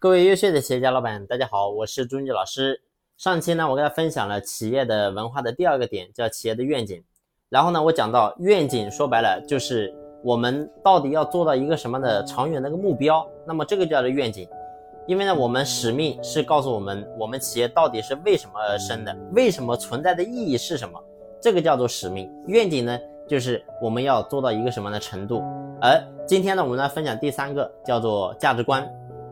各位优秀的企业家老板，大家好，我是朱军老师。上期呢，我给大家分享了企业的文化的第二个点，叫企业的愿景。然后呢，我讲到愿景，说白了就是我们到底要做到一个什么的长远的一个目标。那么这个叫做愿景。因为呢，我们使命是告诉我们，我们企业到底是为什么而生的，为什么存在的意义是什么，这个叫做使命。愿景呢，就是我们要做到一个什么样的程度。而今天呢，我们来分享第三个，叫做价值观。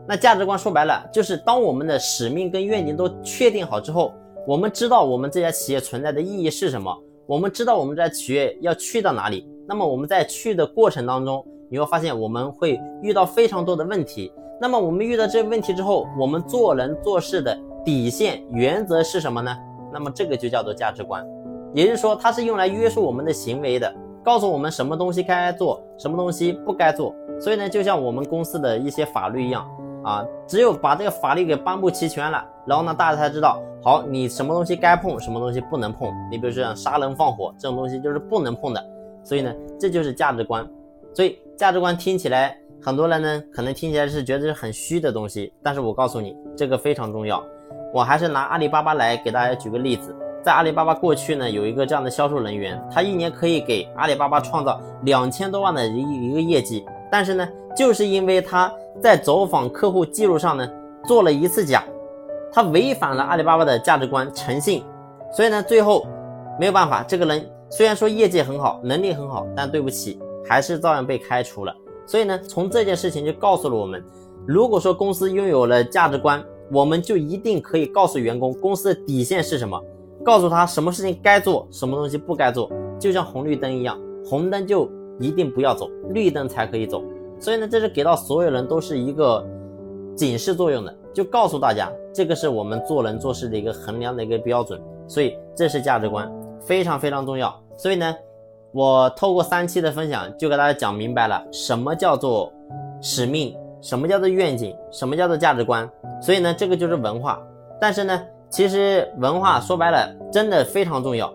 那价值观说白了，就是当我们的使命跟愿景都确定好之后，我们知道我们这家企业存在的意义是什么，我们知道我们这家企业要去到哪里。那么我们在去的过程当中，你会发现我们会遇到非常多的问题。那么我们遇到这些问题之后，我们做人做事的底线原则是什么呢？那么这个就叫做价值观，也就是说它是用来约束我们的行为的，告诉我们什么东西该做，什么东西不该做。所以呢，就像我们公司的一些法律一样。啊，只有把这个法律给颁布齐全了，然后呢，大家才知道，好，你什么东西该碰，什么东西不能碰。你比如说像杀人放火这种东西就是不能碰的。所以呢，这就是价值观。所以价值观听起来，很多人呢可能听起来是觉得是很虚的东西，但是我告诉你，这个非常重要。我还是拿阿里巴巴来给大家举个例子，在阿里巴巴过去呢，有一个这样的销售人员，他一年可以给阿里巴巴创造两千多万的一一个业绩，但是呢，就是因为他。在走访客户记录上呢，做了一次假，他违反了阿里巴巴的价值观诚信，所以呢，最后没有办法，这个人虽然说业绩很好，能力很好，但对不起，还是照样被开除了。所以呢，从这件事情就告诉了我们，如果说公司拥有了价值观，我们就一定可以告诉员工公司的底线是什么，告诉他什么事情该做，什么东西不该做，就像红绿灯一样，红灯就一定不要走，绿灯才可以走。所以呢，这是给到所有人都是一个警示作用的，就告诉大家，这个是我们做人做事的一个衡量的一个标准。所以这是价值观，非常非常重要。所以呢，我透过三期的分享，就给大家讲明白了什么叫做使命，什么叫做愿景，什么叫做价值观。所以呢，这个就是文化。但是呢，其实文化说白了，真的非常重要。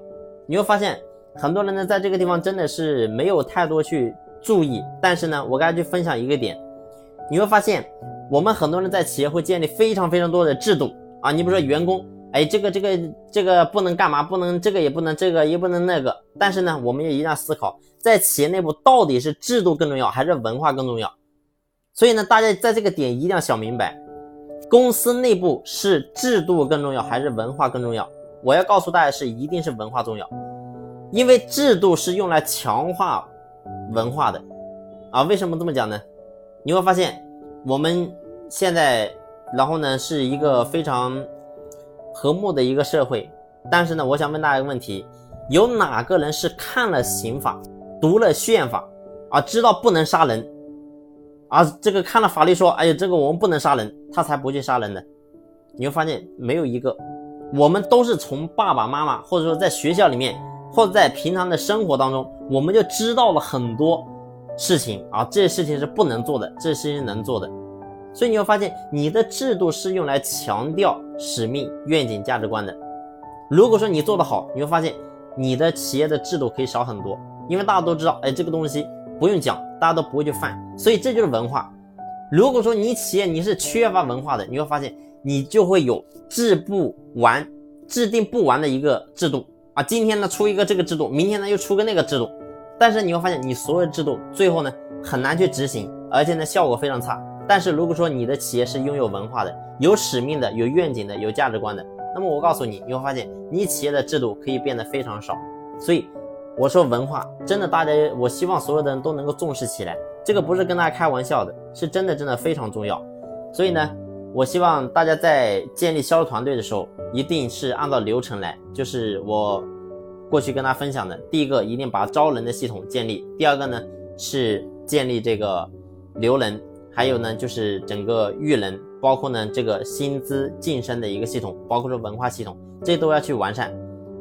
你会发现，很多人呢，在这个地方真的是没有太多去。注意，但是呢，我跟大家去分享一个点，你会发现，我们很多人在企业会建立非常非常多的制度啊。你比如说员工，哎，这个这个这个不能干嘛，不能这个也不能这个也不能那个。但是呢，我们也一定要思考，在企业内部到底是制度更重要还是文化更重要。所以呢，大家在这个点一定要想明白，公司内部是制度更重要还是文化更重要？我要告诉大家是一定是文化重要，因为制度是用来强化。文化的啊，为什么这么讲呢？你会发现我们现在，然后呢是一个非常和睦的一个社会，但是呢，我想问大家一个问题：有哪个人是看了刑法、读了宪法啊，知道不能杀人啊？这个看了法律说，哎呀，这个我们不能杀人，他才不去杀人的？你会发现没有一个，我们都是从爸爸妈妈或者说在学校里面。或者在平常的生活当中，我们就知道了很多事情啊，这些事情是不能做的，这些事情能做的。所以你会发现，你的制度是用来强调使命、愿景、价值观的。如果说你做得好，你会发现你的企业的制度可以少很多，因为大家都知道，哎，这个东西不用讲，大家都不会去犯。所以这就是文化。如果说你企业你是缺乏文化的，你会发现你就会有制不完、制定不完的一个制度。啊，今天呢出一个这个制度，明天呢又出个那个制度，但是你会发现你所有制度最后呢很难去执行，而且呢效果非常差。但是如果说你的企业是拥有文化的、有使命的、有愿景的、有价值观的，那么我告诉你，你会发现你企业的制度可以变得非常少。所以我说文化真的，大家我希望所有的人都能够重视起来，这个不是跟大家开玩笑的，是真的真的非常重要。所以呢。我希望大家在建立销售团队的时候，一定是按照流程来。就是我过去跟大家分享的，第一个一定把招人的系统建立；第二个呢是建立这个留人，还有呢就是整个育人，包括呢这个薪资晋升的一个系统，包括说文化系统，这都要去完善。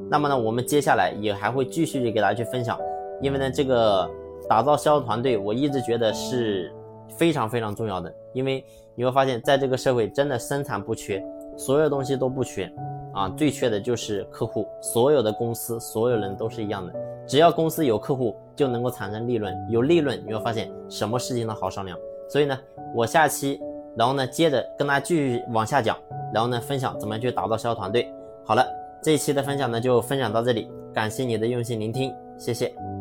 那么呢，我们接下来也还会继续给大家去分享，因为呢这个打造销售团队，我一直觉得是。非常非常重要的，因为你会发现在这个社会真的生产不缺，所有东西都不缺啊，最缺的就是客户。所有的公司，所有人都是一样的，只要公司有客户，就能够产生利润，有利润，你会发现什么事情都好商量。所以呢，我下期然后呢，接着跟大家继续往下讲，然后呢，分享怎么样去打造销售团队。好了，这一期的分享呢就分享到这里，感谢你的用心聆听，谢谢。